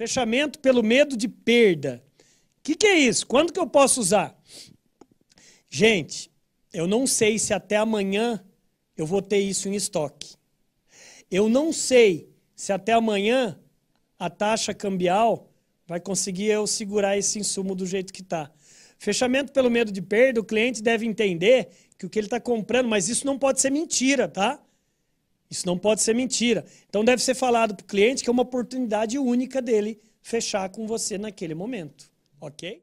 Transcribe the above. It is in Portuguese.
Fechamento pelo medo de perda. O que, que é isso? Quando que eu posso usar? Gente, eu não sei se até amanhã eu vou ter isso em estoque. Eu não sei se até amanhã a taxa cambial vai conseguir eu segurar esse insumo do jeito que está. Fechamento pelo medo de perda, o cliente deve entender que o que ele está comprando, mas isso não pode ser mentira, tá? Isso não pode ser mentira. Então deve ser falado para o cliente que é uma oportunidade única dele fechar com você naquele momento. Ok?